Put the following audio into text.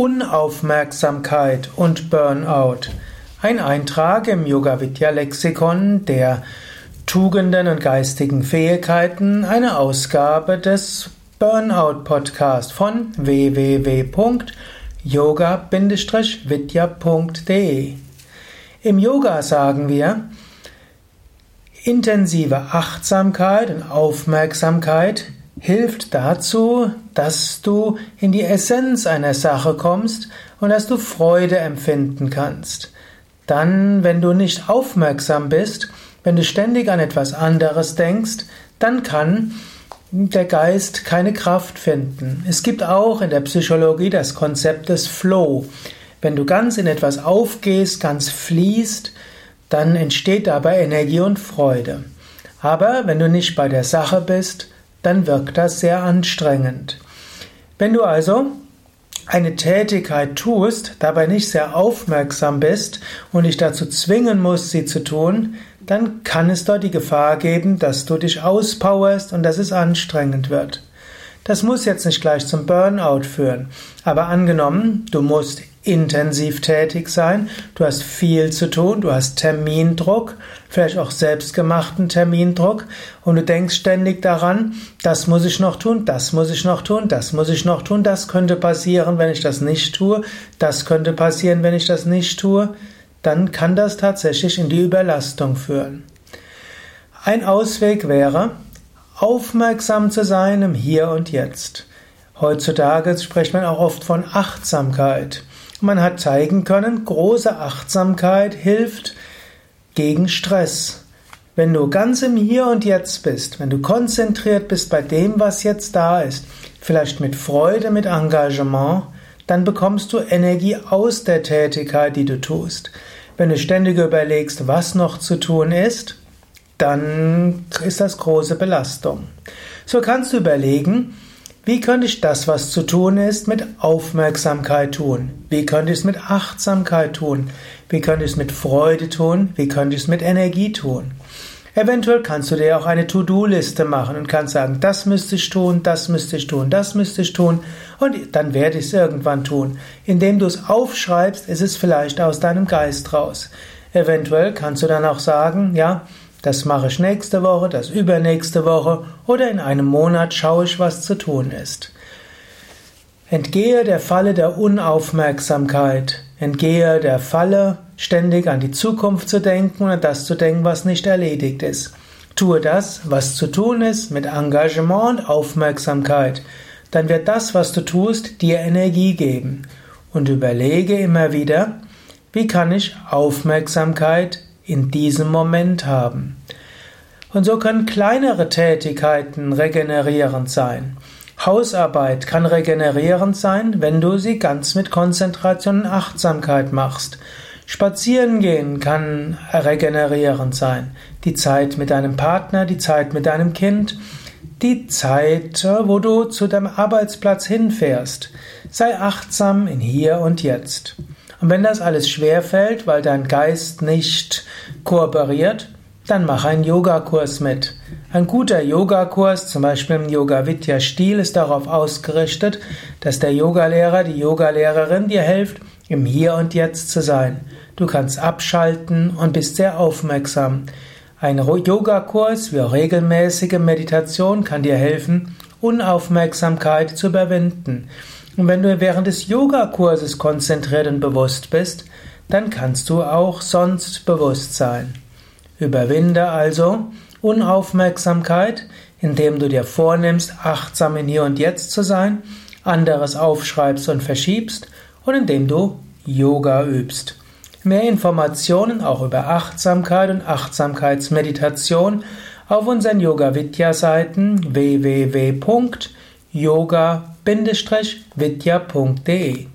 Unaufmerksamkeit und Burnout. Ein Eintrag im Yoga Vidya Lexikon der Tugenden und geistigen Fähigkeiten, eine Ausgabe des Burnout Podcast von www.yoga-vidya.de. Im Yoga sagen wir, intensive Achtsamkeit und Aufmerksamkeit hilft dazu, dass du in die Essenz einer Sache kommst und dass du Freude empfinden kannst. Dann, wenn du nicht aufmerksam bist, wenn du ständig an etwas anderes denkst, dann kann der Geist keine Kraft finden. Es gibt auch in der Psychologie das Konzept des Flow. Wenn du ganz in etwas aufgehst, ganz fließt, dann entsteht dabei Energie und Freude. Aber wenn du nicht bei der Sache bist, dann wirkt das sehr anstrengend. Wenn du also eine Tätigkeit tust, dabei nicht sehr aufmerksam bist und dich dazu zwingen musst, sie zu tun, dann kann es dort die Gefahr geben, dass du dich auspowerst und dass es anstrengend wird. Das muss jetzt nicht gleich zum Burnout führen, aber angenommen, du musst intensiv tätig sein, du hast viel zu tun, du hast Termindruck, vielleicht auch selbstgemachten Termindruck und du denkst ständig daran, das muss ich noch tun, das muss ich noch tun, das muss ich noch tun, das könnte passieren, wenn ich das nicht tue, das könnte passieren, wenn ich das nicht tue, dann kann das tatsächlich in die Überlastung führen. Ein Ausweg wäre, aufmerksam zu sein im Hier und Jetzt. Heutzutage spricht man auch oft von Achtsamkeit. Man hat zeigen können, große Achtsamkeit hilft gegen Stress. Wenn du ganz im Hier und Jetzt bist, wenn du konzentriert bist bei dem, was jetzt da ist, vielleicht mit Freude, mit Engagement, dann bekommst du Energie aus der Tätigkeit, die du tust. Wenn du ständig überlegst, was noch zu tun ist, dann ist das große Belastung. So kannst du überlegen, wie könnte ich das, was zu tun ist, mit Aufmerksamkeit tun? Wie könnte ich es mit Achtsamkeit tun? Wie könnte ich es mit Freude tun? Wie könnte ich es mit Energie tun? Eventuell kannst du dir auch eine To-Do-Liste machen und kannst sagen, das müsste ich tun, das müsste ich tun, das müsste ich tun und dann werde ich es irgendwann tun. Indem du es aufschreibst, ist es vielleicht aus deinem Geist raus. Eventuell kannst du dann auch sagen, ja, das mache ich nächste Woche, das übernächste Woche oder in einem Monat schaue ich, was zu tun ist. Entgehe der Falle der Unaufmerksamkeit, entgehe der Falle, ständig an die Zukunft zu denken und an das zu denken, was nicht erledigt ist. Tue das, was zu tun ist, mit Engagement und Aufmerksamkeit. Dann wird das, was du tust, dir Energie geben. Und überlege immer wieder, wie kann ich Aufmerksamkeit in diesem Moment haben. Und so können kleinere Tätigkeiten regenerierend sein. Hausarbeit kann regenerierend sein, wenn du sie ganz mit Konzentration und Achtsamkeit machst. Spazierengehen kann regenerierend sein. Die Zeit mit deinem Partner, die Zeit mit deinem Kind, die Zeit, wo du zu deinem Arbeitsplatz hinfährst. Sei achtsam in Hier und Jetzt. Und wenn das alles schwer fällt, weil dein Geist nicht kooperiert, dann mach einen Yogakurs mit. Ein guter Yogakurs, zum Beispiel im Yoga Vidya Stil, ist darauf ausgerichtet, dass der Yogalehrer, die Yogalehrerin dir hilft, im Hier und Jetzt zu sein. Du kannst abschalten und bist sehr aufmerksam. Ein Yogakurs wie auch regelmäßige Meditation kann dir helfen, Unaufmerksamkeit zu überwinden. Und wenn du während des Yogakurses konzentriert und bewusst bist, dann kannst du auch sonst bewusst sein. Überwinde also Unaufmerksamkeit, indem du dir vornimmst, achtsam in Hier und Jetzt zu sein, anderes aufschreibst und verschiebst und indem du Yoga übst. Mehr Informationen auch über Achtsamkeit und Achtsamkeitsmeditation auf unseren Yoga Vidya Seiten www.yoga-vidya.de